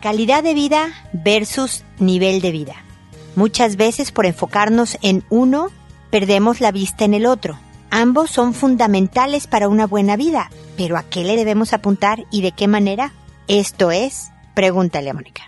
Calidad de vida versus nivel de vida. Muchas veces por enfocarnos en uno, perdemos la vista en el otro. Ambos son fundamentales para una buena vida, pero ¿a qué le debemos apuntar y de qué manera? Esto es, pregúntale a Mónica.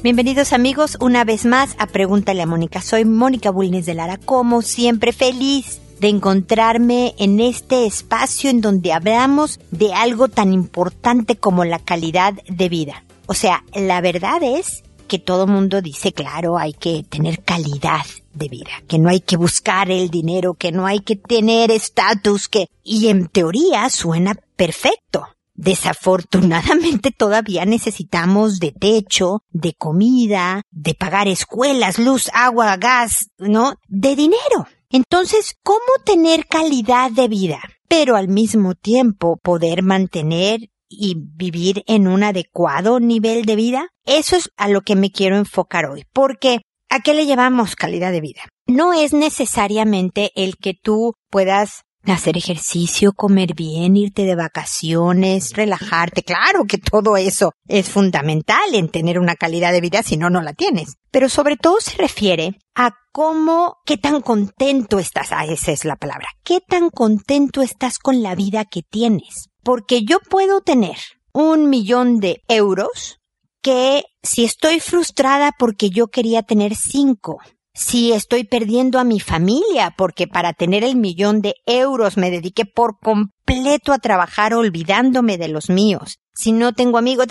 Bienvenidos amigos una vez más a Pregúntale a Mónica. Soy Mónica Bulnes de Lara, como siempre feliz de encontrarme en este espacio en donde hablamos de algo tan importante como la calidad de vida. O sea, la verdad es que todo mundo dice, claro, hay que tener calidad de vida, que no hay que buscar el dinero, que no hay que tener estatus, que... Y en teoría suena perfecto. Desafortunadamente todavía necesitamos de techo, de comida, de pagar escuelas, luz, agua, gas, ¿no? De dinero. Entonces, ¿cómo tener calidad de vida? Pero al mismo tiempo poder mantener y vivir en un adecuado nivel de vida? Eso es a lo que me quiero enfocar hoy. Porque, ¿a qué le llamamos calidad de vida? No es necesariamente el que tú puedas hacer ejercicio, comer bien, irte de vacaciones, relajarte. Claro que todo eso es fundamental en tener una calidad de vida, si no, no la tienes. Pero sobre todo se refiere a cómo, qué tan contento estás. Ah, esa es la palabra. ¿Qué tan contento estás con la vida que tienes? Porque yo puedo tener un millón de euros que si estoy frustrada porque yo quería tener cinco, si estoy perdiendo a mi familia porque para tener el millón de euros me dediqué por completo a trabajar olvidándome de los míos, si no tengo amigos,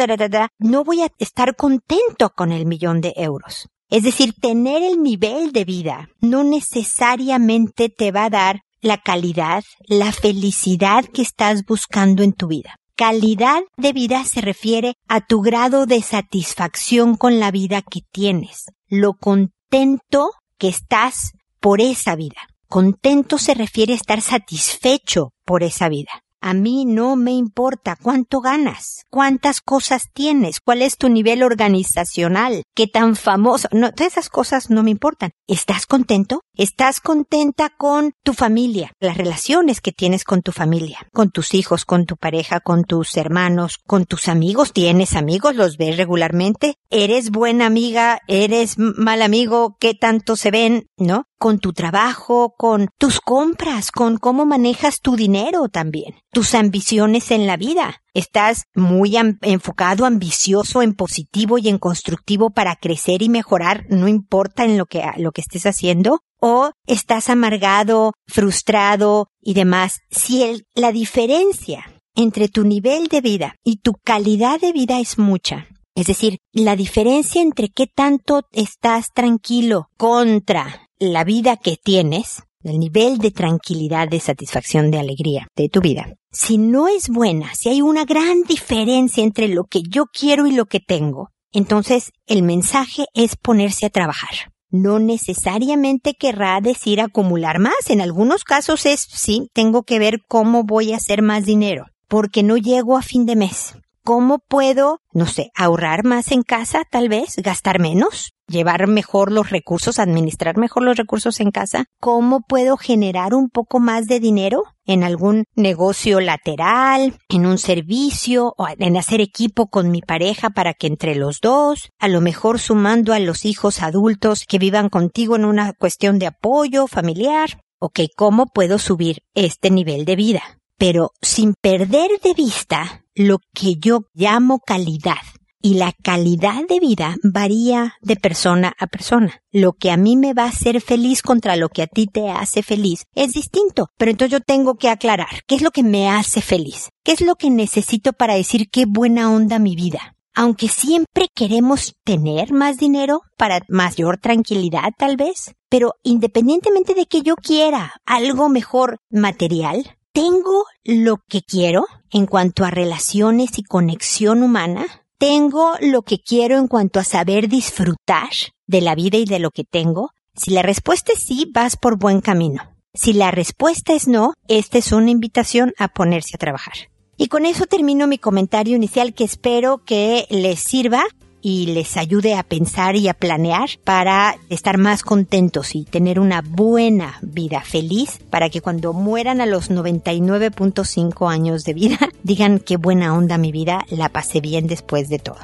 no voy a estar contento con el millón de euros. Es decir, tener el nivel de vida no necesariamente te va a dar la calidad, la felicidad que estás buscando en tu vida. Calidad de vida se refiere a tu grado de satisfacción con la vida que tienes, lo contento que estás por esa vida. Contento se refiere a estar satisfecho por esa vida. A mí no me importa cuánto ganas, cuántas cosas tienes, cuál es tu nivel organizacional, qué tan famoso. No, todas esas cosas no me importan. ¿Estás contento? ¿Estás contenta con tu familia? Las relaciones que tienes con tu familia, con tus hijos, con tu pareja, con tus hermanos, con tus amigos. ¿Tienes amigos? ¿Los ves regularmente? ¿Eres buena amiga? ¿Eres mal amigo? ¿Qué tanto se ven? ¿No? Con tu trabajo, con tus compras, con cómo manejas tu dinero también tus ambiciones en la vida. Estás muy enfocado, ambicioso, en positivo y en constructivo para crecer y mejorar, no importa en lo que, lo que estés haciendo. O estás amargado, frustrado y demás. Si la diferencia entre tu nivel de vida y tu calidad de vida es mucha, es decir, la diferencia entre qué tanto estás tranquilo contra la vida que tienes, el nivel de tranquilidad, de satisfacción, de alegría de tu vida. Si no es buena, si hay una gran diferencia entre lo que yo quiero y lo que tengo, entonces el mensaje es ponerse a trabajar. No necesariamente querrá decir acumular más. En algunos casos es, sí, tengo que ver cómo voy a hacer más dinero, porque no llego a fin de mes. ¿Cómo puedo, no sé, ahorrar más en casa, tal vez, gastar menos, llevar mejor los recursos, administrar mejor los recursos en casa? ¿Cómo puedo generar un poco más de dinero en algún negocio lateral, en un servicio, o en hacer equipo con mi pareja para que entre los dos, a lo mejor sumando a los hijos adultos que vivan contigo en una cuestión de apoyo familiar? Ok, ¿cómo puedo subir este nivel de vida? Pero sin perder de vista lo que yo llamo calidad. Y la calidad de vida varía de persona a persona. Lo que a mí me va a hacer feliz contra lo que a ti te hace feliz es distinto. Pero entonces yo tengo que aclarar qué es lo que me hace feliz. ¿Qué es lo que necesito para decir qué buena onda mi vida? Aunque siempre queremos tener más dinero para mayor tranquilidad tal vez, pero independientemente de que yo quiera algo mejor material, tengo lo que quiero en cuanto a relaciones y conexión humana. Tengo lo que quiero en cuanto a saber disfrutar de la vida y de lo que tengo. Si la respuesta es sí, vas por buen camino. Si la respuesta es no, esta es una invitación a ponerse a trabajar. Y con eso termino mi comentario inicial que espero que les sirva y les ayude a pensar y a planear para estar más contentos y tener una buena vida feliz para que cuando mueran a los 99.5 años de vida digan qué buena onda mi vida, la pasé bien después de todo.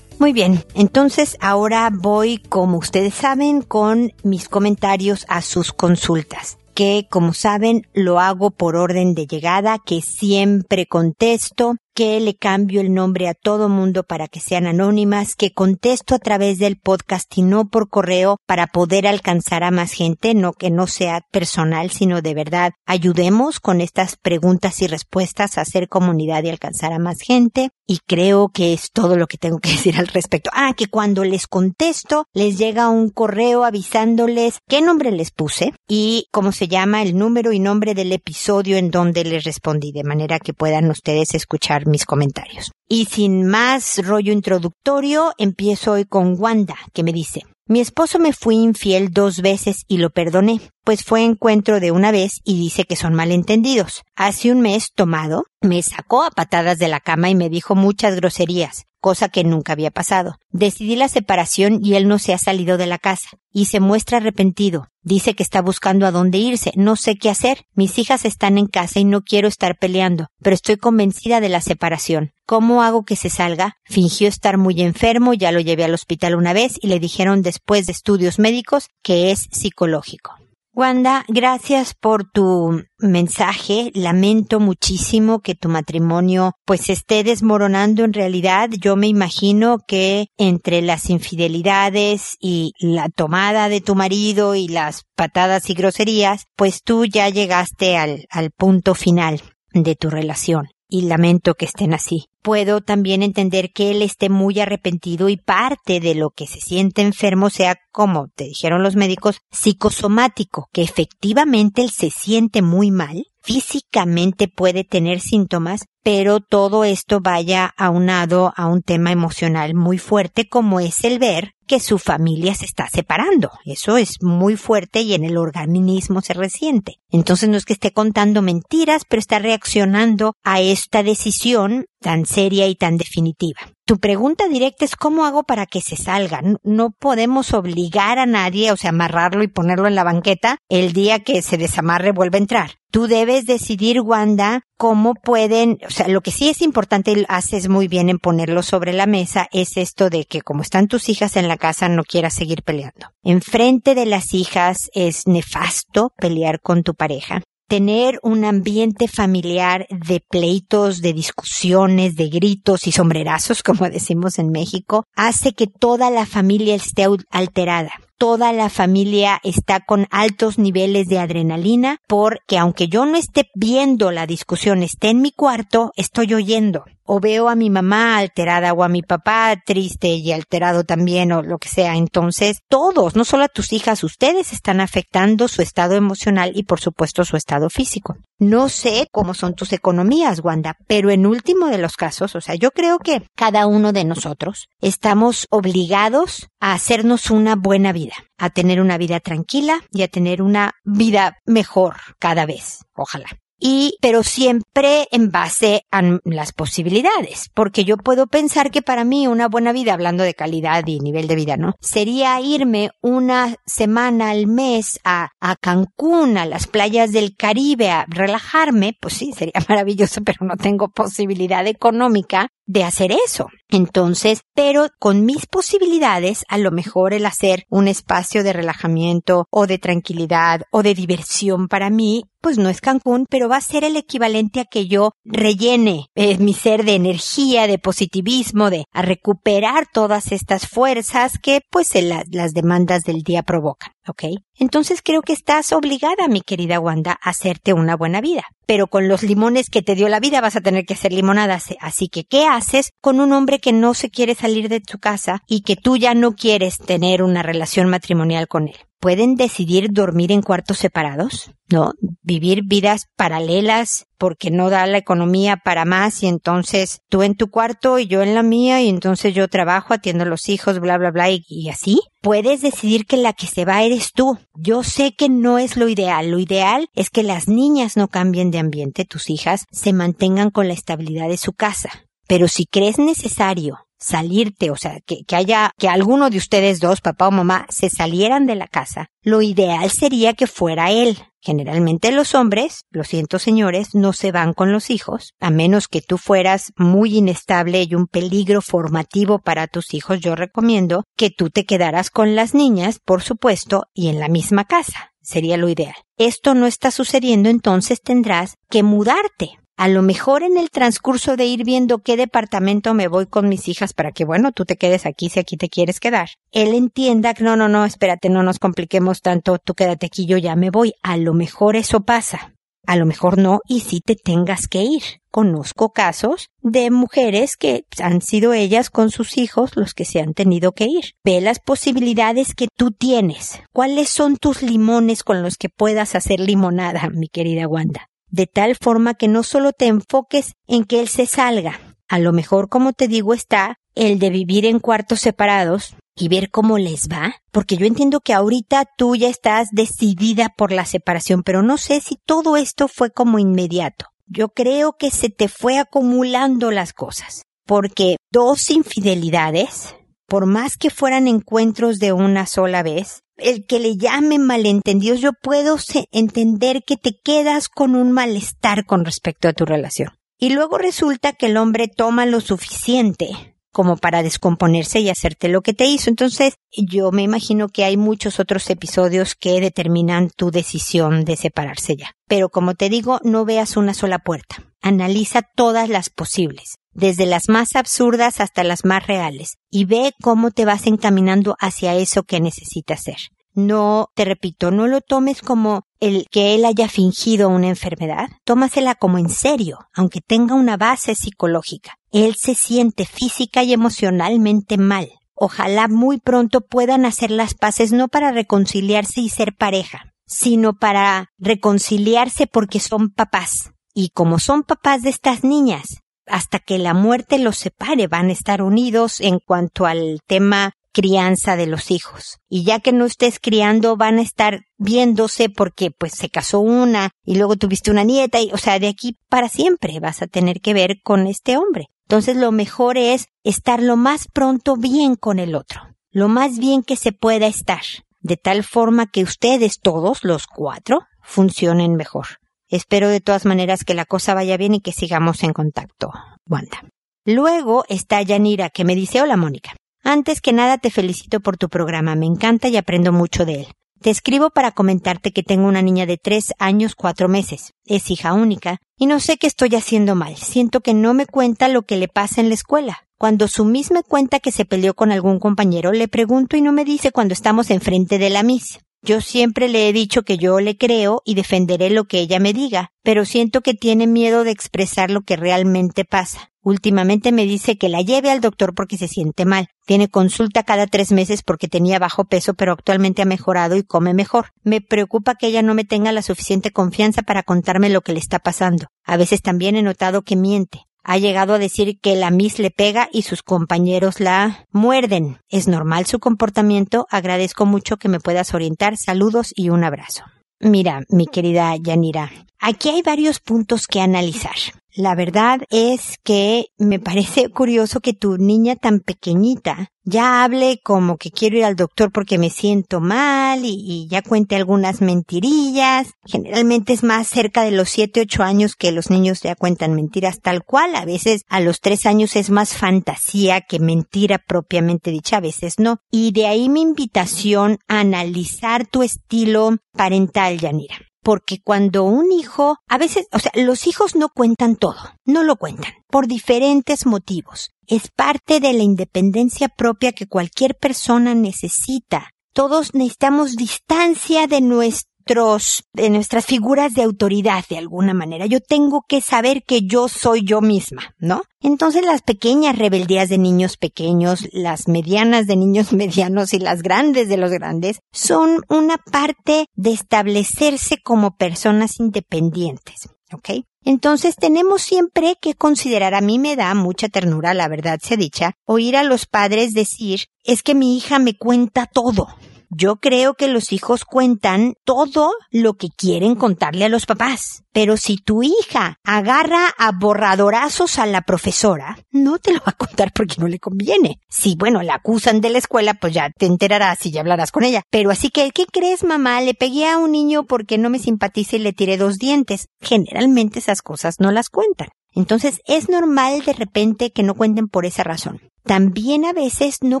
Muy bien, entonces ahora voy, como ustedes saben, con mis comentarios a sus consultas que, como saben, lo hago por orden de llegada, que siempre contesto, que le cambio el nombre a todo mundo para que sean anónimas, que contesto a través del podcast y no por correo para poder alcanzar a más gente, no que no sea personal, sino de verdad ayudemos con estas preguntas y respuestas a hacer comunidad y alcanzar a más gente. Y creo que es todo lo que tengo que decir al respecto. Ah, que cuando les contesto, les llega un correo avisándoles qué nombre les puse y cómo se llama el número y nombre del episodio en donde les respondí, de manera que puedan ustedes escuchar mis comentarios. Y sin más rollo introductorio, empiezo hoy con Wanda, que me dice, mi esposo me fue infiel dos veces y lo perdoné, pues fue encuentro de una vez y dice que son malentendidos. Hace un mes tomado, me sacó a patadas de la cama y me dijo muchas groserías cosa que nunca había pasado. Decidí la separación y él no se ha salido de la casa, y se muestra arrepentido. Dice que está buscando a dónde irse, no sé qué hacer. Mis hijas están en casa y no quiero estar peleando, pero estoy convencida de la separación. ¿Cómo hago que se salga? Fingió estar muy enfermo, ya lo llevé al hospital una vez y le dijeron después de estudios médicos que es psicológico. Wanda, gracias por tu mensaje. Lamento muchísimo que tu matrimonio pues esté desmoronando en realidad. Yo me imagino que entre las infidelidades y la tomada de tu marido y las patadas y groserías, pues tú ya llegaste al, al punto final de tu relación y lamento que estén así. Puedo también entender que él esté muy arrepentido y parte de lo que se siente enfermo sea, como te dijeron los médicos, psicosomático, que efectivamente él se siente muy mal, físicamente puede tener síntomas, pero todo esto vaya aunado a un tema emocional muy fuerte como es el ver que su familia se está separando. Eso es muy fuerte y en el organismo se resiente. Entonces no es que esté contando mentiras, pero está reaccionando a esta decisión tan seria y tan definitiva. Tu pregunta directa es cómo hago para que se salga. No podemos obligar a nadie, o sea, amarrarlo y ponerlo en la banqueta el día que se desamarre vuelve a entrar. Tú debes decidir, Wanda, cómo pueden, lo que sí es importante y haces muy bien en ponerlo sobre la mesa es esto de que como están tus hijas en la casa no quieras seguir peleando. Enfrente de las hijas es nefasto pelear con tu pareja tener un ambiente familiar de pleitos, de discusiones, de gritos y sombrerazos, como decimos en México, hace que toda la familia esté alterada. Toda la familia está con altos niveles de adrenalina porque aunque yo no esté viendo la discusión, esté en mi cuarto, estoy oyendo o veo a mi mamá alterada o a mi papá triste y alterado también o lo que sea. Entonces, todos, no solo a tus hijas, ustedes están afectando su estado emocional y por supuesto su estado físico. No sé cómo son tus economías, Wanda, pero en último de los casos, o sea, yo creo que cada uno de nosotros estamos obligados a hacernos una buena vida, a tener una vida tranquila y a tener una vida mejor cada vez. Ojalá y pero siempre en base a las posibilidades, porque yo puedo pensar que para mí una buena vida, hablando de calidad y nivel de vida, ¿no? Sería irme una semana al mes a, Cancún, a las playas del Caribe, a relajarme, pues sí, sería maravilloso, pero no tengo posibilidad económica de hacer eso. Entonces, pero con mis posibilidades, a lo mejor el hacer un espacio de relajamiento o de tranquilidad o de diversión para mí, pues no es Cancún, pero va a ser el equivalente a que yo rellene eh, mi ser de energía, de positivismo, de a recuperar todas estas fuerzas que pues las demandas del día provocan. ¿ok? Entonces creo que estás obligada, mi querida Wanda, a hacerte una buena vida. Pero con los limones que te dio la vida vas a tener que hacer limonadas. Así que, ¿qué haces con un hombre que no se quiere salir de tu casa y que tú ya no quieres tener una relación matrimonial con él? Pueden decidir dormir en cuartos separados, ¿no? Vivir vidas paralelas porque no da la economía para más y entonces tú en tu cuarto y yo en la mía y entonces yo trabajo, atiendo a los hijos, bla, bla, bla y, y así. Puedes decidir que la que se va eres tú. Yo sé que no es lo ideal. Lo ideal es que las niñas no cambien de ambiente, tus hijas se mantengan con la estabilidad de su casa Pero si crees necesario salirte, o sea, que, que, haya, que alguno de ustedes dos, papá o mamá, se salieran de la casa, lo ideal sería que fuera él. Generalmente los hombres, lo siento señores, no se van con los hijos, a menos que tú fueras muy inestable y un peligro formativo para tus hijos, yo recomiendo que tú te quedaras con las niñas, por supuesto, y en la misma casa. Sería lo ideal. Esto no está sucediendo, entonces tendrás que mudarte a lo mejor en el transcurso de ir viendo qué departamento me voy con mis hijas para que, bueno, tú te quedes aquí si aquí te quieres quedar. Él entienda que no, no, no, espérate, no nos compliquemos tanto, tú quédate aquí, yo ya me voy. A lo mejor eso pasa. A lo mejor no, y si te tengas que ir. Conozco casos de mujeres que han sido ellas con sus hijos los que se han tenido que ir. Ve las posibilidades que tú tienes. ¿Cuáles son tus limones con los que puedas hacer limonada, mi querida Wanda? De tal forma que no solo te enfoques en que él se salga. A lo mejor, como te digo, está el de vivir en cuartos separados y ver cómo les va, porque yo entiendo que ahorita tú ya estás decidida por la separación, pero no sé si todo esto fue como inmediato. Yo creo que se te fue acumulando las cosas, porque dos infidelidades, por más que fueran encuentros de una sola vez, el que le llame malentendidos, yo puedo entender que te quedas con un malestar con respecto a tu relación. Y luego resulta que el hombre toma lo suficiente como para descomponerse y hacerte lo que te hizo. Entonces, yo me imagino que hay muchos otros episodios que determinan tu decisión de separarse ya. Pero como te digo, no veas una sola puerta. Analiza todas las posibles, desde las más absurdas hasta las más reales, y ve cómo te vas encaminando hacia eso que necesitas ser. No, te repito, no lo tomes como el que él haya fingido una enfermedad. Tómasela como en serio, aunque tenga una base psicológica. Él se siente física y emocionalmente mal. Ojalá muy pronto puedan hacer las paces no para reconciliarse y ser pareja, sino para reconciliarse porque son papás. Y como son papás de estas niñas, hasta que la muerte los separe van a estar unidos en cuanto al tema crianza de los hijos. Y ya que no estés criando, van a estar viéndose porque pues se casó una y luego tuviste una nieta y, o sea, de aquí para siempre vas a tener que ver con este hombre. Entonces lo mejor es estar lo más pronto bien con el otro, lo más bien que se pueda estar, de tal forma que ustedes todos, los cuatro, funcionen mejor. Espero de todas maneras que la cosa vaya bien y que sigamos en contacto. Wanda. Luego está Yanira que me dice, hola Mónica. Antes que nada te felicito por tu programa, me encanta y aprendo mucho de él. Te escribo para comentarte que tengo una niña de tres años cuatro meses. Es hija única y no sé qué estoy haciendo mal. Siento que no me cuenta lo que le pasa en la escuela. Cuando su Miss me cuenta que se peleó con algún compañero, le pregunto y no me dice cuando estamos enfrente de la Miss. Yo siempre le he dicho que yo le creo y defenderé lo que ella me diga, pero siento que tiene miedo de expresar lo que realmente pasa. Últimamente me dice que la lleve al doctor porque se siente mal. Tiene consulta cada tres meses porque tenía bajo peso, pero actualmente ha mejorado y come mejor. Me preocupa que ella no me tenga la suficiente confianza para contarme lo que le está pasando. A veces también he notado que miente. Ha llegado a decir que la Miss le pega y sus compañeros la muerden. ¿Es normal su comportamiento? Agradezco mucho que me puedas orientar. Saludos y un abrazo. Mira, mi querida Yanira, aquí hay varios puntos que analizar. La verdad es que me parece curioso que tu niña tan pequeñita ya hable como que quiero ir al doctor porque me siento mal y, ya cuente algunas mentirillas. Generalmente es más cerca de los 7, 8 años que los niños ya cuentan mentiras tal cual. A veces a los 3 años es más fantasía que mentira propiamente dicha, a veces no. Y de ahí mi invitación a analizar tu estilo parental, Yanira porque cuando un hijo, a veces, o sea, los hijos no cuentan todo, no lo cuentan, por diferentes motivos. Es parte de la independencia propia que cualquier persona necesita. Todos necesitamos distancia de nuestro de nuestras figuras de autoridad de alguna manera. Yo tengo que saber que yo soy yo misma, ¿no? Entonces las pequeñas rebeldías de niños pequeños, las medianas de niños medianos y las grandes de los grandes son una parte de establecerse como personas independientes, ¿ok? Entonces tenemos siempre que considerar, a mí me da mucha ternura, la verdad sea dicha, oír a los padres decir, es que mi hija me cuenta todo. Yo creo que los hijos cuentan todo lo que quieren contarle a los papás. Pero si tu hija agarra a borradorazos a la profesora, no te lo va a contar porque no le conviene. Si, bueno, la acusan de la escuela, pues ya te enterarás y ya hablarás con ella. Pero así que, ¿qué crees, mamá? Le pegué a un niño porque no me simpatiza y le tiré dos dientes. Generalmente esas cosas no las cuentan. Entonces es normal de repente que no cuenten por esa razón. También a veces no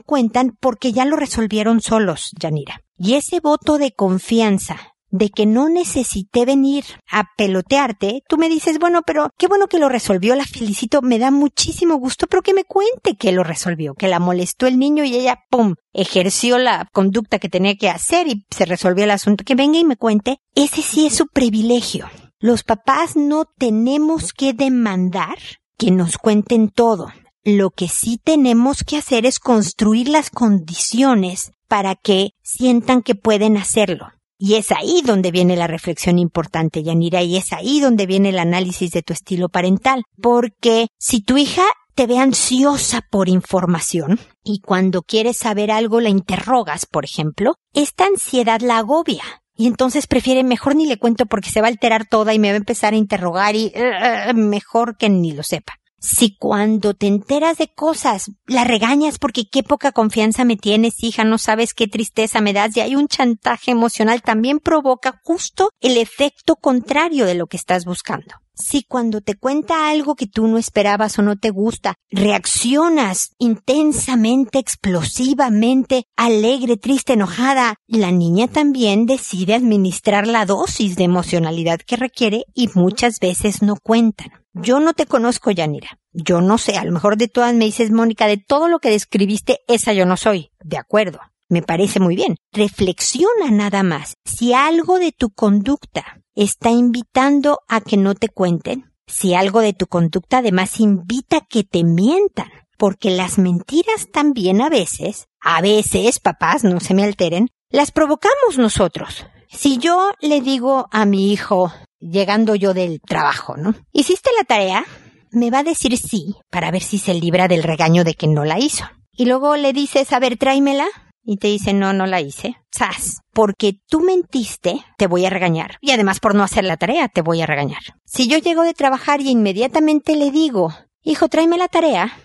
cuentan porque ya lo resolvieron solos, Yanira. Y ese voto de confianza de que no necesité venir a pelotearte, tú me dices, bueno, pero qué bueno que lo resolvió, la felicito, me da muchísimo gusto, pero que me cuente que lo resolvió, que la molestó el niño y ella, ¡pum!, ejerció la conducta que tenía que hacer y se resolvió el asunto. Que venga y me cuente, ese sí es su privilegio. Los papás no tenemos que demandar que nos cuenten todo. Lo que sí tenemos que hacer es construir las condiciones para que sientan que pueden hacerlo. Y es ahí donde viene la reflexión importante, Yanira, y es ahí donde viene el análisis de tu estilo parental. Porque si tu hija te ve ansiosa por información y cuando quieres saber algo la interrogas, por ejemplo, esta ansiedad la agobia. Y entonces prefiere mejor ni le cuento porque se va a alterar toda y me va a empezar a interrogar y uh, mejor que ni lo sepa. Si cuando te enteras de cosas la regañas porque qué poca confianza me tienes, hija, no sabes qué tristeza me das y hay un chantaje emocional, también provoca justo el efecto contrario de lo que estás buscando. Si cuando te cuenta algo que tú no esperabas o no te gusta, reaccionas intensamente, explosivamente, alegre, triste, enojada, la niña también decide administrar la dosis de emocionalidad que requiere y muchas veces no cuentan. Yo no te conozco, Yanira. Yo no sé, a lo mejor de todas me dices, Mónica, de todo lo que describiste, esa yo no soy. De acuerdo. Me parece muy bien. Reflexiona nada más. Si algo de tu conducta está invitando a que no te cuenten, si algo de tu conducta además invita a que te mientan, porque las mentiras también a veces, a veces, papás, no se me alteren, las provocamos nosotros. Si yo le digo a mi hijo, llegando yo del trabajo, ¿no? ¿Hiciste la tarea? Me va a decir sí, para ver si se libra del regaño de que no la hizo. Y luego le dices, a ver, tráemela. Y te dice, no, no la hice. ¡Sas! Porque tú mentiste, te voy a regañar. Y además por no hacer la tarea, te voy a regañar. Si yo llego de trabajar y inmediatamente le digo, hijo, tráeme la tarea,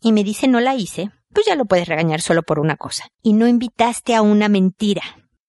y me dice no la hice, pues ya lo puedes regañar solo por una cosa. Y no invitaste a una mentira.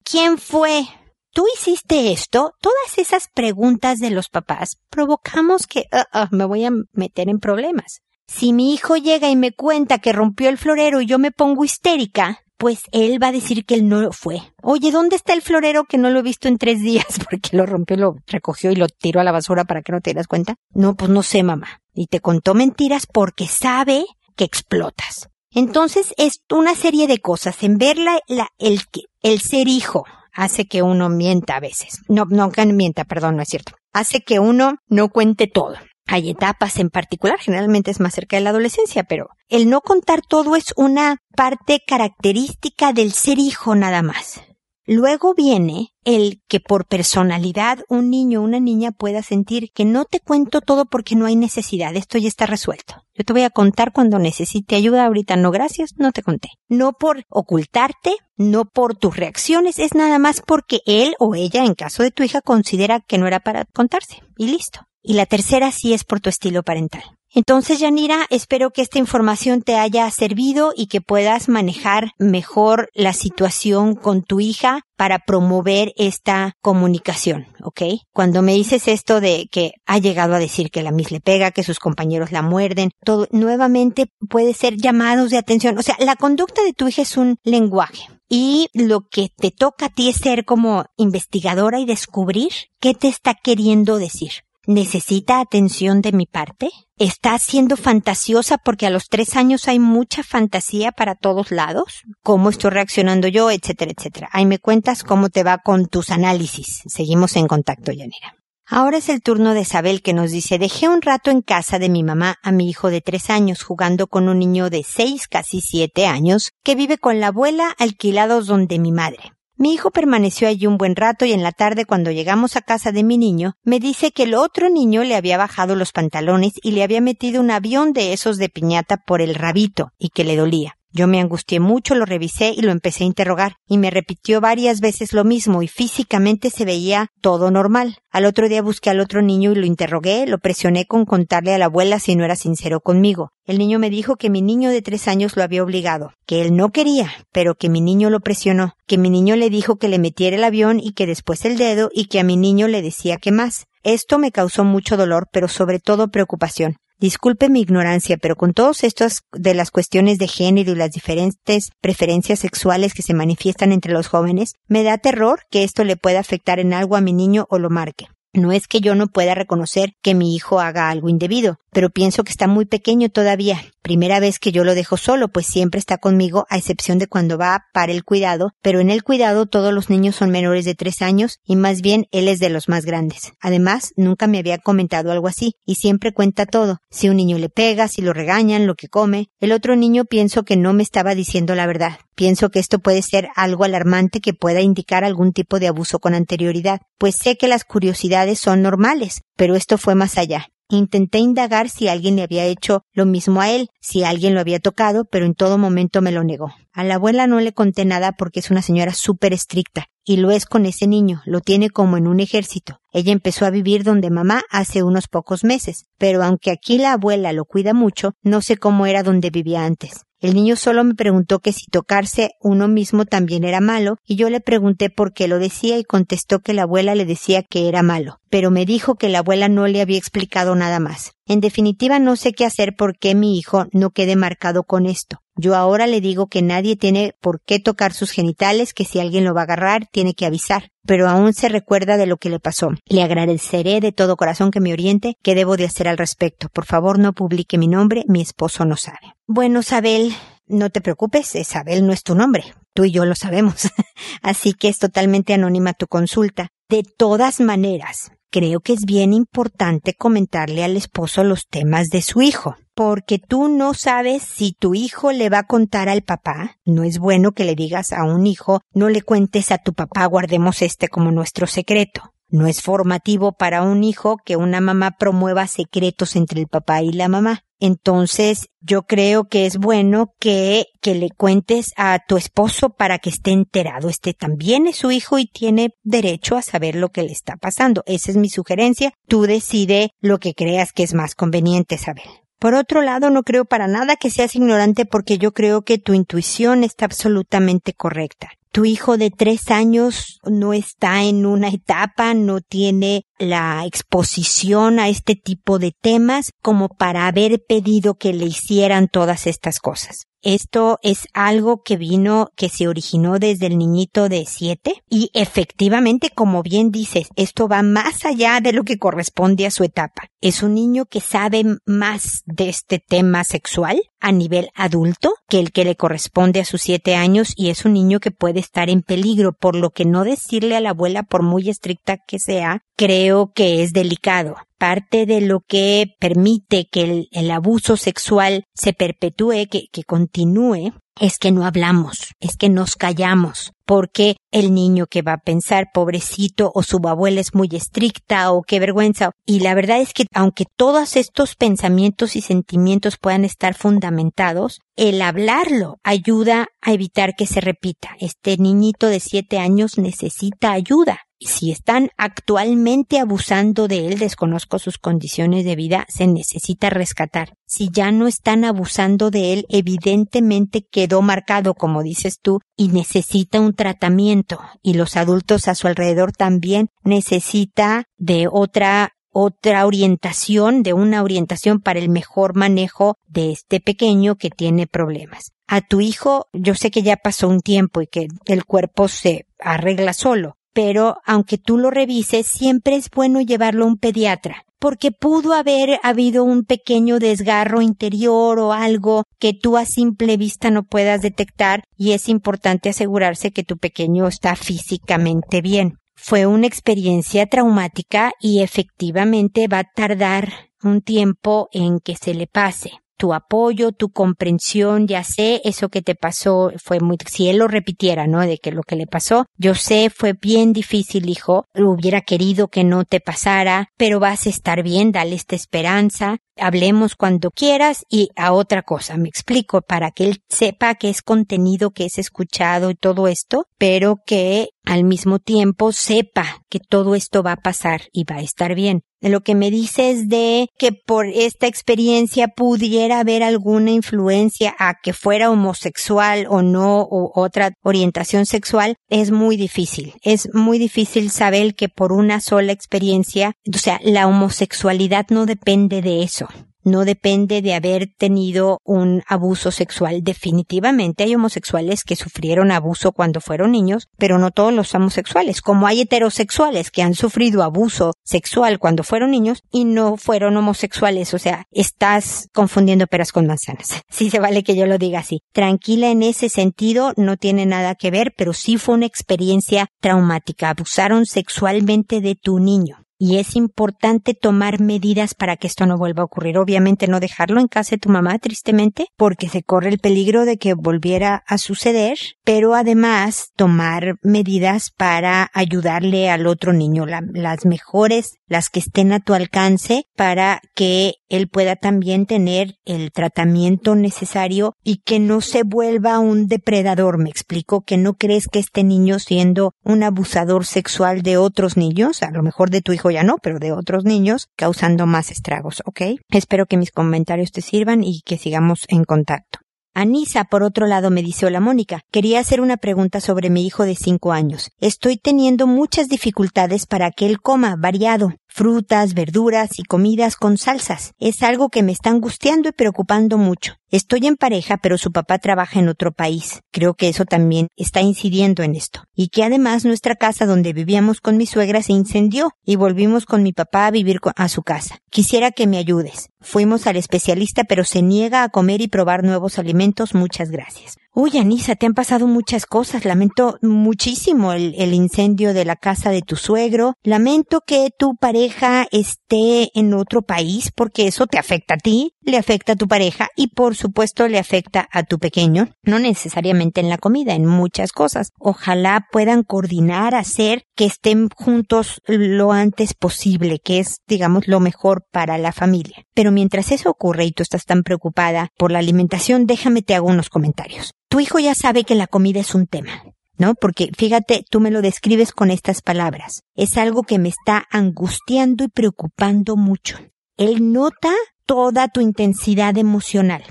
¿Quién fue? ¿Tú hiciste esto? Todas esas preguntas de los papás provocamos que uh, uh, me voy a meter en problemas. Si mi hijo llega y me cuenta que rompió el florero y yo me pongo histérica, pues él va a decir que él no lo fue. Oye, ¿dónde está el florero que no lo he visto en tres días? Porque lo rompió, lo recogió y lo tiró a la basura para que no te dieras cuenta. No, pues no sé, mamá. Y te contó mentiras porque sabe que explotas. Entonces es una serie de cosas en verla, la, el, el ser hijo, hace que uno mienta a veces. No, no mienta, perdón, no es cierto. Hace que uno no cuente todo. Hay etapas en particular, generalmente es más cerca de la adolescencia, pero el no contar todo es una parte característica del ser hijo nada más. Luego viene el que por personalidad un niño o una niña pueda sentir que no te cuento todo porque no hay necesidad, esto ya está resuelto. Yo te voy a contar cuando necesite ayuda, ahorita no gracias, no te conté. No por ocultarte, no por tus reacciones, es nada más porque él o ella, en caso de tu hija, considera que no era para contarse. Y listo. Y la tercera sí es por tu estilo parental. Entonces, Yanira, espero que esta información te haya servido y que puedas manejar mejor la situación con tu hija para promover esta comunicación, ¿ok? Cuando me dices esto de que ha llegado a decir que la Miss le pega, que sus compañeros la muerden, todo nuevamente puede ser llamados de atención. O sea, la conducta de tu hija es un lenguaje. Y lo que te toca a ti es ser como investigadora y descubrir qué te está queriendo decir. ¿Necesita atención de mi parte? ¿Está siendo fantasiosa porque a los tres años hay mucha fantasía para todos lados? ¿Cómo estoy reaccionando yo? Etcétera, etcétera. Ahí me cuentas cómo te va con tus análisis. Seguimos en contacto, Yanira. Ahora es el turno de Isabel que nos dice, dejé un rato en casa de mi mamá a mi hijo de tres años jugando con un niño de seis, casi siete años, que vive con la abuela alquilados donde mi madre. Mi hijo permaneció allí un buen rato y en la tarde cuando llegamos a casa de mi niño, me dice que el otro niño le había bajado los pantalones y le había metido un avión de esos de piñata por el rabito y que le dolía. Yo me angustié mucho, lo revisé y lo empecé a interrogar, y me repitió varias veces lo mismo, y físicamente se veía todo normal. Al otro día busqué al otro niño y lo interrogué, lo presioné con contarle a la abuela si no era sincero conmigo. El niño me dijo que mi niño de tres años lo había obligado, que él no quería, pero que mi niño lo presionó, que mi niño le dijo que le metiera el avión y que después el dedo y que a mi niño le decía que más. Esto me causó mucho dolor, pero sobre todo preocupación. Disculpe mi ignorancia, pero con todos estos de las cuestiones de género y las diferentes preferencias sexuales que se manifiestan entre los jóvenes, me da terror que esto le pueda afectar en algo a mi niño o lo marque. No es que yo no pueda reconocer que mi hijo haga algo indebido, pero pienso que está muy pequeño todavía. Primera vez que yo lo dejo solo, pues siempre está conmigo, a excepción de cuando va para el cuidado, pero en el cuidado todos los niños son menores de tres años y más bien él es de los más grandes. Además, nunca me había comentado algo así, y siempre cuenta todo. Si un niño le pega, si lo regañan, lo que come. El otro niño pienso que no me estaba diciendo la verdad. Pienso que esto puede ser algo alarmante que pueda indicar algún tipo de abuso con anterioridad, pues sé que las curiosidades son normales, pero esto fue más allá. Intenté indagar si alguien le había hecho lo mismo a él, si alguien lo había tocado, pero en todo momento me lo negó. A la abuela no le conté nada porque es una señora súper estricta, y lo es con ese niño, lo tiene como en un ejército. Ella empezó a vivir donde mamá hace unos pocos meses, pero aunque aquí la abuela lo cuida mucho, no sé cómo era donde vivía antes. El niño solo me preguntó que si tocarse uno mismo también era malo, y yo le pregunté por qué lo decía y contestó que la abuela le decía que era malo, pero me dijo que la abuela no le había explicado nada más. En definitiva no sé qué hacer porque mi hijo no quede marcado con esto. Yo ahora le digo que nadie tiene por qué tocar sus genitales, que si alguien lo va a agarrar, tiene que avisar. Pero aún se recuerda de lo que le pasó. Le agradeceré de todo corazón que me oriente qué debo de hacer al respecto. Por favor, no publique mi nombre, mi esposo no sabe. Bueno, Sabel, no te preocupes, Isabel no es tu nombre. Tú y yo lo sabemos. Así que es totalmente anónima tu consulta. De todas maneras, creo que es bien importante comentarle al esposo los temas de su hijo porque tú no sabes si tu hijo le va a contar al papá. No es bueno que le digas a un hijo, no le cuentes a tu papá, guardemos este como nuestro secreto. No es formativo para un hijo que una mamá promueva secretos entre el papá y la mamá. Entonces, yo creo que es bueno que, que le cuentes a tu esposo para que esté enterado. Este también es su hijo y tiene derecho a saber lo que le está pasando. Esa es mi sugerencia. Tú decide lo que creas que es más conveniente saber. Por otro lado, no creo para nada que seas ignorante porque yo creo que tu intuición está absolutamente correcta. Tu hijo de tres años no está en una etapa, no tiene la exposición a este tipo de temas como para haber pedido que le hicieran todas estas cosas. Esto es algo que vino, que se originó desde el niñito de siete y efectivamente, como bien dices, esto va más allá de lo que corresponde a su etapa. Es un niño que sabe más de este tema sexual a nivel adulto que el que le corresponde a sus siete años y es un niño que puede estar en peligro, por lo que no decirle a la abuela, por muy estricta que sea, creo que es delicado parte de lo que permite que el, abuso sexual se perpetúe, que, que continúe, es que no hablamos, es que nos callamos, porque el niño que va a pensar, pobrecito, o su abuela es muy estricta, o qué vergüenza. Y la verdad es que aunque todos estos pensamientos y sentimientos puedan estar fundamentados, el hablarlo ayuda a evitar que se repita. Este niñito de siete años necesita ayuda si están actualmente abusando de él, desconozco sus condiciones de vida, se necesita rescatar. Si ya no están abusando de él, evidentemente quedó marcado, como dices tú, y necesita un tratamiento. Y los adultos a su alrededor también necesita de otra otra orientación, de una orientación para el mejor manejo de este pequeño que tiene problemas. A tu hijo, yo sé que ya pasó un tiempo y que el cuerpo se arregla solo, pero aunque tú lo revises, siempre es bueno llevarlo a un pediatra, porque pudo haber habido un pequeño desgarro interior o algo que tú a simple vista no puedas detectar y es importante asegurarse que tu pequeño está físicamente bien. Fue una experiencia traumática y efectivamente va a tardar un tiempo en que se le pase tu apoyo, tu comprensión, ya sé, eso que te pasó fue muy, si él lo repitiera, ¿no? De que lo que le pasó, yo sé, fue bien difícil, hijo, hubiera querido que no te pasara, pero vas a estar bien, dale esta esperanza, hablemos cuando quieras y a otra cosa, me explico, para que él sepa que es contenido, que es escuchado y todo esto, pero que al mismo tiempo sepa que todo esto va a pasar y va a estar bien. Lo que me dices de que por esta experiencia pudiera haber alguna influencia a que fuera homosexual o no, o otra orientación sexual, es muy difícil. Es muy difícil saber que por una sola experiencia, o sea, la homosexualidad no depende de eso no depende de haber tenido un abuso sexual. Definitivamente hay homosexuales que sufrieron abuso cuando fueron niños, pero no todos los homosexuales, como hay heterosexuales que han sufrido abuso sexual cuando fueron niños y no fueron homosexuales. O sea, estás confundiendo peras con manzanas. Sí se vale que yo lo diga así. Tranquila en ese sentido, no tiene nada que ver, pero sí fue una experiencia traumática. Abusaron sexualmente de tu niño y es importante tomar medidas para que esto no vuelva a ocurrir. Obviamente no dejarlo en casa de tu mamá, tristemente, porque se corre el peligro de que volviera a suceder, pero además tomar medidas para ayudarle al otro niño, las mejores, las que estén a tu alcance, para que él pueda también tener el tratamiento necesario y que no se vuelva un depredador. Me explico que no crees que este niño siendo un abusador sexual de otros niños, a lo mejor de tu hijo ya no, pero de otros niños, causando más estragos, ¿ok? Espero que mis comentarios te sirvan y que sigamos en contacto. Anisa, por otro lado, me dice, hola Mónica, quería hacer una pregunta sobre mi hijo de cinco años. Estoy teniendo muchas dificultades para que él coma variado, frutas, verduras y comidas con salsas. Es algo que me está angustiando y preocupando mucho. Estoy en pareja, pero su papá trabaja en otro país. Creo que eso también está incidiendo en esto. Y que además nuestra casa donde vivíamos con mi suegra se incendió y volvimos con mi papá a vivir a su casa. Quisiera que me ayudes. Fuimos al especialista, pero se niega a comer y probar nuevos alimentos. Muchas gracias. Uy, Anisa, te han pasado muchas cosas. Lamento muchísimo el, el, incendio de la casa de tu suegro. Lamento que tu pareja esté en otro país porque eso te afecta a ti, le afecta a tu pareja y por supuesto le afecta a tu pequeño. No necesariamente en la comida, en muchas cosas. Ojalá puedan coordinar, hacer que estén juntos lo antes posible, que es, digamos, lo mejor para la familia. Pero mientras eso ocurre y tú estás tan preocupada por la alimentación, déjame te hago unos comentarios tu hijo ya sabe que la comida es un tema, ¿no? Porque fíjate, tú me lo describes con estas palabras. Es algo que me está angustiando y preocupando mucho. Él nota toda tu intensidad emocional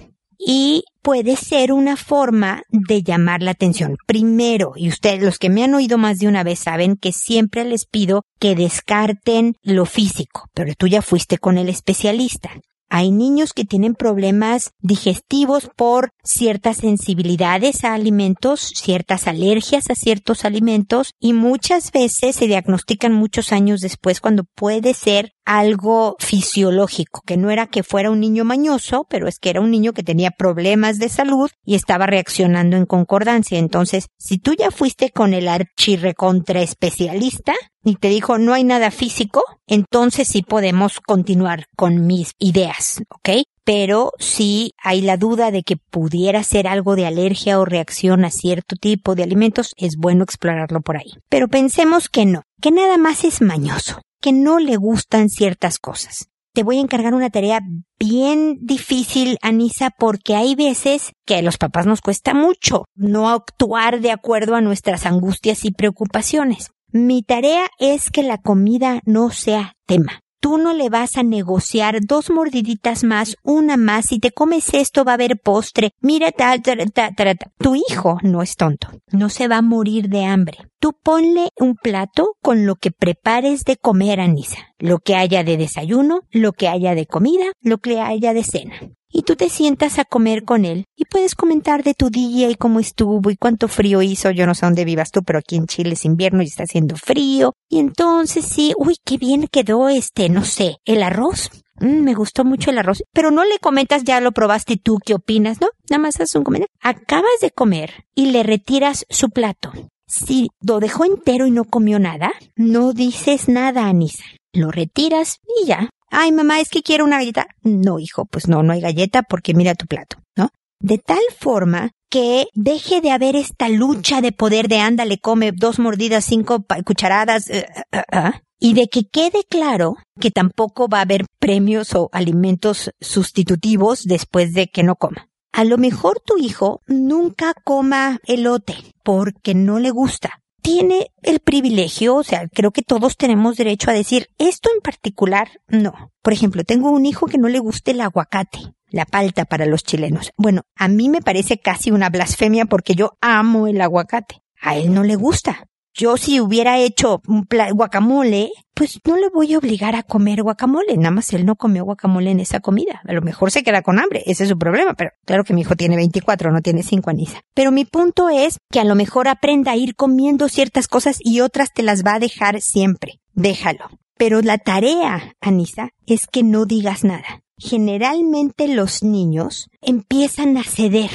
y puede ser una forma de llamar la atención. Primero, y ustedes los que me han oído más de una vez saben que siempre les pido que descarten lo físico, pero tú ya fuiste con el especialista. Hay niños que tienen problemas digestivos por ciertas sensibilidades a alimentos, ciertas alergias a ciertos alimentos y muchas veces se diagnostican muchos años después cuando puede ser algo fisiológico, que no era que fuera un niño mañoso, pero es que era un niño que tenía problemas de salud y estaba reaccionando en concordancia. Entonces, si tú ya fuiste con el archirrecontra especialista y te dijo no hay nada físico, entonces sí podemos continuar con mis ideas, ¿ok? Pero si hay la duda de que pudiera ser algo de alergia o reacción a cierto tipo de alimentos, es bueno explorarlo por ahí. Pero pensemos que no, que nada más es mañoso que no le gustan ciertas cosas. Te voy a encargar una tarea bien difícil, Anisa, porque hay veces que a los papás nos cuesta mucho no actuar de acuerdo a nuestras angustias y preocupaciones. Mi tarea es que la comida no sea tema. Tú no le vas a negociar dos mordiditas más, una más, si te comes esto va a haber postre, mira, ta, ta, ta, ta, tu hijo no es tonto, no se va a morir de hambre. Tú ponle un plato con lo que prepares de comer, Anisa, lo que haya de desayuno, lo que haya de comida, lo que haya de cena y tú te sientas a comer con él y puedes comentar de tu día y cómo estuvo y cuánto frío hizo. Yo no sé dónde vivas tú, pero aquí en Chile es invierno y está haciendo frío. Y entonces sí, uy, qué bien quedó este, no sé, el arroz. Mm, me gustó mucho el arroz, pero no le comentas ya lo probaste tú, ¿qué opinas? No, nada más haces un comentario. Acabas de comer y le retiras su plato. Si lo dejó entero y no comió nada, no dices nada, Anisa. Lo retiras y ya, Ay, mamá, es que quiero una galleta. No, hijo, pues no, no hay galleta porque mira tu plato, ¿no? De tal forma que deje de haber esta lucha de poder de ándale, come dos mordidas, cinco cucharadas, eh, y de que quede claro que tampoco va a haber premios o alimentos sustitutivos después de que no coma. A lo mejor tu hijo nunca coma elote porque no le gusta. Tiene el privilegio, o sea, creo que todos tenemos derecho a decir esto en particular, no. Por ejemplo, tengo un hijo que no le guste el aguacate, la palta para los chilenos. Bueno, a mí me parece casi una blasfemia porque yo amo el aguacate. A él no le gusta. Yo si hubiera hecho un guacamole, pues no le voy a obligar a comer guacamole. Nada más él no comió guacamole en esa comida. A lo mejor se queda con hambre. Ese es su problema. Pero claro que mi hijo tiene 24, no tiene 5 Anisa. Pero mi punto es que a lo mejor aprenda a ir comiendo ciertas cosas y otras te las va a dejar siempre. Déjalo. Pero la tarea, Anisa, es que no digas nada. Generalmente los niños empiezan a ceder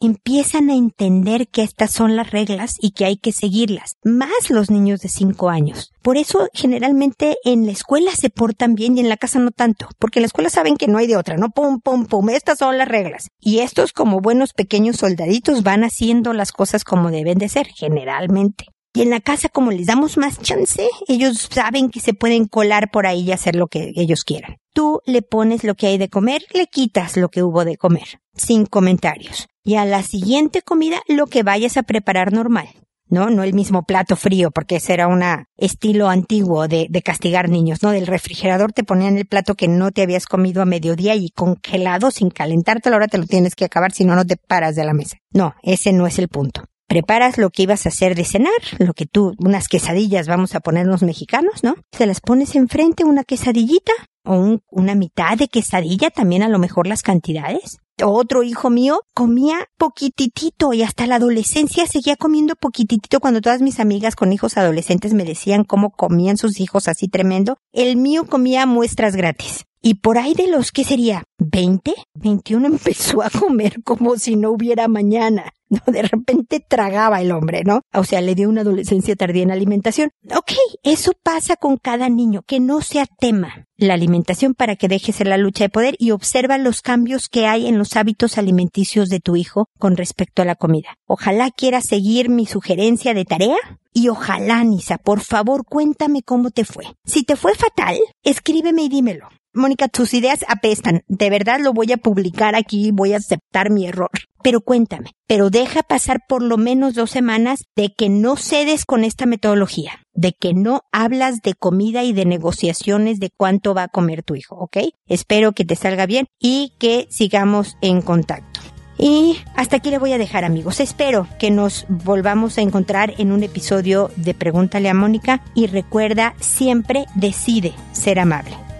empiezan a entender que estas son las reglas y que hay que seguirlas, más los niños de 5 años. Por eso generalmente en la escuela se portan bien y en la casa no tanto, porque en la escuela saben que no hay de otra, no pum pum pum, estas son las reglas. Y estos como buenos pequeños soldaditos van haciendo las cosas como deben de ser, generalmente. Y en la casa, como les damos más chance, ellos saben que se pueden colar por ahí y hacer lo que ellos quieran. Tú le pones lo que hay de comer, le quitas lo que hubo de comer, sin comentarios y a la siguiente comida lo que vayas a preparar normal. ¿no? No el mismo plato frío, porque ese era un estilo antiguo de, de, castigar niños, ¿no? Del refrigerador te ponían el plato que no te habías comido a mediodía y congelado sin calentártelo, ahora te lo tienes que acabar, si no, no te paras de la mesa. No, ese no es el punto. Preparas lo que ibas a hacer de cenar, lo que tú, unas quesadillas vamos a ponernos mexicanos, ¿no? Se las pones enfrente, una quesadillita, o una mitad de quesadilla, también a lo mejor las cantidades otro hijo mío comía poquititito y hasta la adolescencia seguía comiendo poquititito cuando todas mis amigas con hijos adolescentes me decían cómo comían sus hijos así tremendo. El mío comía muestras gratis. Y por ahí de los que sería 20, 21 empezó a comer como si no hubiera mañana. De repente tragaba el hombre, ¿no? O sea, le dio una adolescencia tardía en alimentación. Ok, eso pasa con cada niño, que no sea tema la alimentación para que deje ser la lucha de poder y observa los cambios que hay en los hábitos alimenticios de tu hijo con respecto a la comida. Ojalá quiera seguir mi sugerencia de tarea y ojalá, Nisa, por favor, cuéntame cómo te fue. Si te fue fatal, escríbeme y dímelo. Mónica, tus ideas apestan. De verdad lo voy a publicar aquí, voy a aceptar mi error. Pero cuéntame, pero deja pasar por lo menos dos semanas de que no cedes con esta metodología, de que no hablas de comida y de negociaciones de cuánto va a comer tu hijo, ¿ok? Espero que te salga bien y que sigamos en contacto. Y hasta aquí le voy a dejar amigos. Espero que nos volvamos a encontrar en un episodio de Pregúntale a Mónica y recuerda siempre decide ser amable.